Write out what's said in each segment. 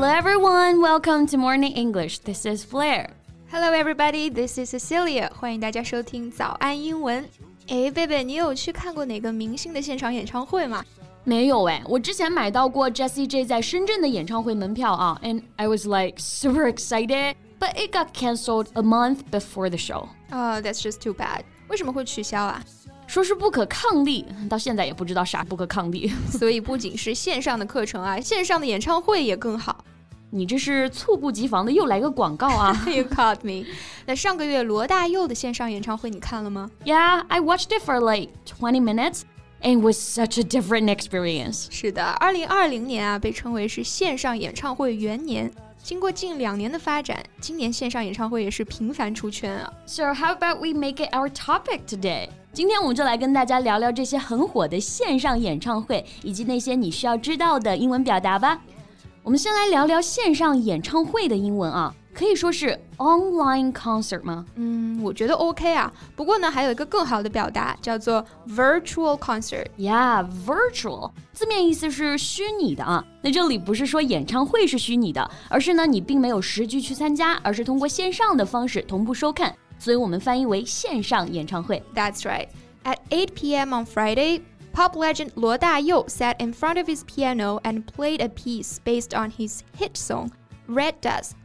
Hello everyone, welcome to Morning English. This is Blair. Hello everybody, this is Cecilia. 欢迎大家收听早安英文。哎，贝贝，你有去看过哪个明星的现场演唱会吗？没有哎，我之前买到过 Jessie J 在深圳的演唱会门票啊，and I was like super excited, but it got cancelled a month before the show. Oh, that's just too bad. 为什么会取消啊？说是不可抗力，到现在也不知道啥不可抗力。所以不仅是线上的课程啊，线上的演唱会也更好。你这是猝不及防的又来个广告啊！You caught me。那上个月罗大佑的线上演唱会你看了吗？Yeah, I watched it for like twenty minutes. And was such a different experience. 是的，二零二零年啊，被称为是线上演唱会元年。经过近两年的发展，今年线上演唱会也是频繁出圈啊。So how about we make it our topic today? 今天我们就来跟大家聊聊这些很火的线上演唱会，以及那些你需要知道的英文表达吧。 我们先来聊聊线上演唱会的英文啊。可以说是 online concert 吗？嗯，我觉得 OK 啊。不过呢，还有一个更好的表达叫做 virtual concert。Yeah，virtual 字面意思是虚拟的啊。那这里不是说演唱会是虚拟的，而是呢你并没有实际去参加，而是通过线上的方式同步收看，所以我们翻译为线上演唱会。That's right. At 8 p.m. on Friday. Pop legend Luo Dayou sat in front of his piano and played a piece based on his hit song, Red Dust,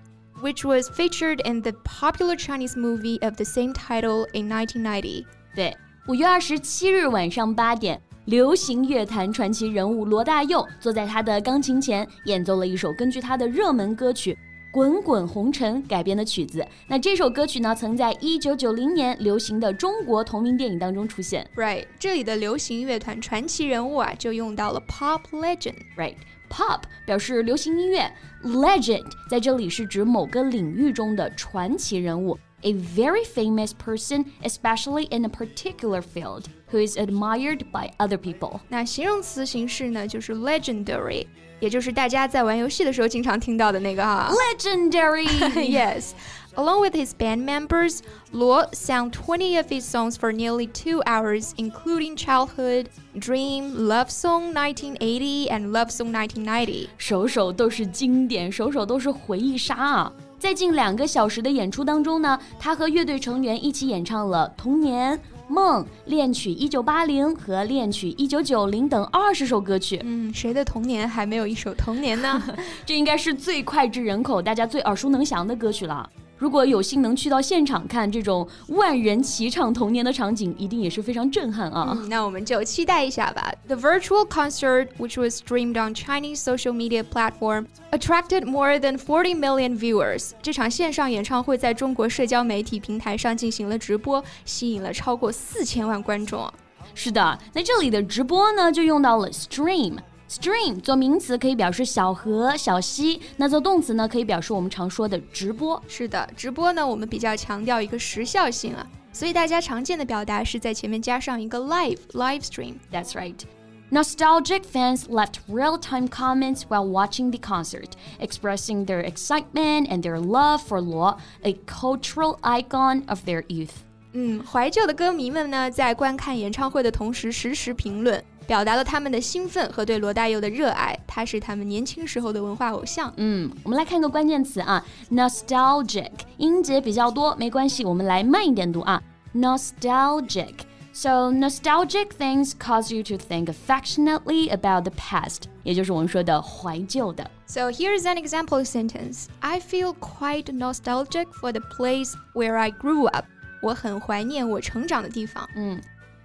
which was featured in the popular Chinese movie of the same title in 1990. 对，五月二十七日晚上八点，流行乐坛传奇人物罗大佑坐在他的钢琴前，演奏了一首根据他的热门歌曲《 滚滚红尘》改编的曲子。那这首歌曲呢，曾在一九九零年流行的中国同名电影当中出现。Right，这里的流行乐团传奇人物啊，就用到了 pop legend。Right。Pop 表示流行音乐，legend 在这里是指某个领域中的传奇人物 ，a very famous person, especially in a particular field, who is admired by other people。那形容词形式呢，就是 legendary，也就是大家在玩游戏的时候经常听到的那个哈，legendary。Yes。Along with his band members, Luo sang 20 of his songs for nearly two hours, including Childhood, Dream, Love Song 1980, and Love Song 1990. 首首都是经典，首首都是回忆杀啊！ 在近两个小时的演出当中呢，他和乐队成员一起演唱了《童年》。梦、恋曲一九八零和恋曲一九九零等二十首歌曲。嗯，谁的童年还没有一首童年呢？这应该是最脍炙人口、大家最耳熟能详的歌曲了。如果有幸能去到现场看这种万人齐唱童年的场景，一定也是非常震撼啊！嗯、那我们就期待一下吧。The virtual concert, which was streamed on Chinese social media platform, attracted more than 40 million viewers. 这场线上演唱会在中国社交媒体平台上进行了直播，吸引了超过四千万观众。是的，那这里的直播呢，就用到了 stream。Stream 做名词可以表示小河、小溪，那做动词呢，可以表示我们常说的直播。是的，直播呢，我们比较强调一个时效性啊，所以大家常见的表达是在前面加上一个 live live stream。That's right. Nostalgic fans left real-time comments while watching the concert, expressing their excitement and their love for Luo, a cultural icon of their youth. 嗯，怀旧的歌迷们呢，在观看演唱会的同时实时评论。 表达了他们的兴奋和对罗大佑的热爱。他是他们年轻时候的文化偶像。嗯，我们来看个关键词啊，nostalgic，音节比较多，没关系，我们来慢一点读啊，nostalgic。So nostalgic things cause you to think affectionately about the past，也就是我们说的怀旧的。So here's an example sentence: I feel quite nostalgic for the place where I grew up. 我很怀念我成长的地方。嗯。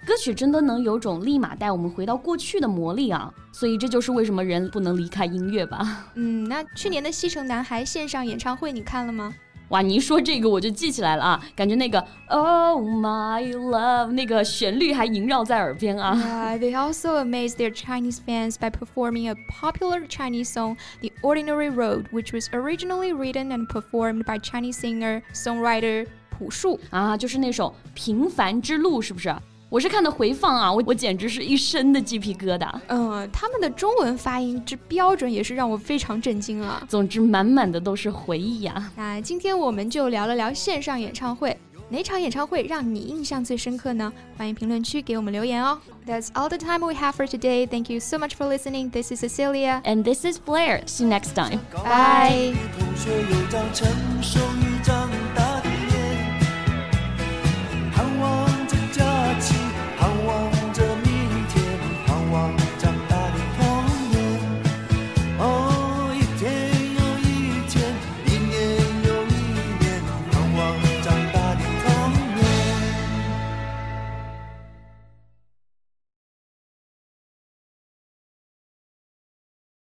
歌曲真的能有种立马带我们回到过去的魔力啊！所以这就是为什么人不能离开音乐吧。嗯，那去年的西城男孩线上演唱会你看了吗？哇，你一说这个我就记起来了啊，感觉那个 Oh my love 那个旋律还萦绕在耳边啊。Yeah, they also amazed their Chinese fans by performing a popular Chinese song, The Ordinary Road, which was originally written and performed by Chinese singer songwriter 朴树啊，就是那首《平凡之路》，是不是？我是看的回放啊，我我简直是一身的鸡皮疙瘩。嗯，他们的中文发音之标准也是让我非常震惊啊。总之，满满的都是回忆啊。那今天我们就聊了聊线上演唱会。哪场演唱会让你印象最深刻呢？欢迎评论区给我们留言哦。That's all the time we have for today. Thank you so much for listening. This is Cecilia. And this is Blair. See you next time. Bye.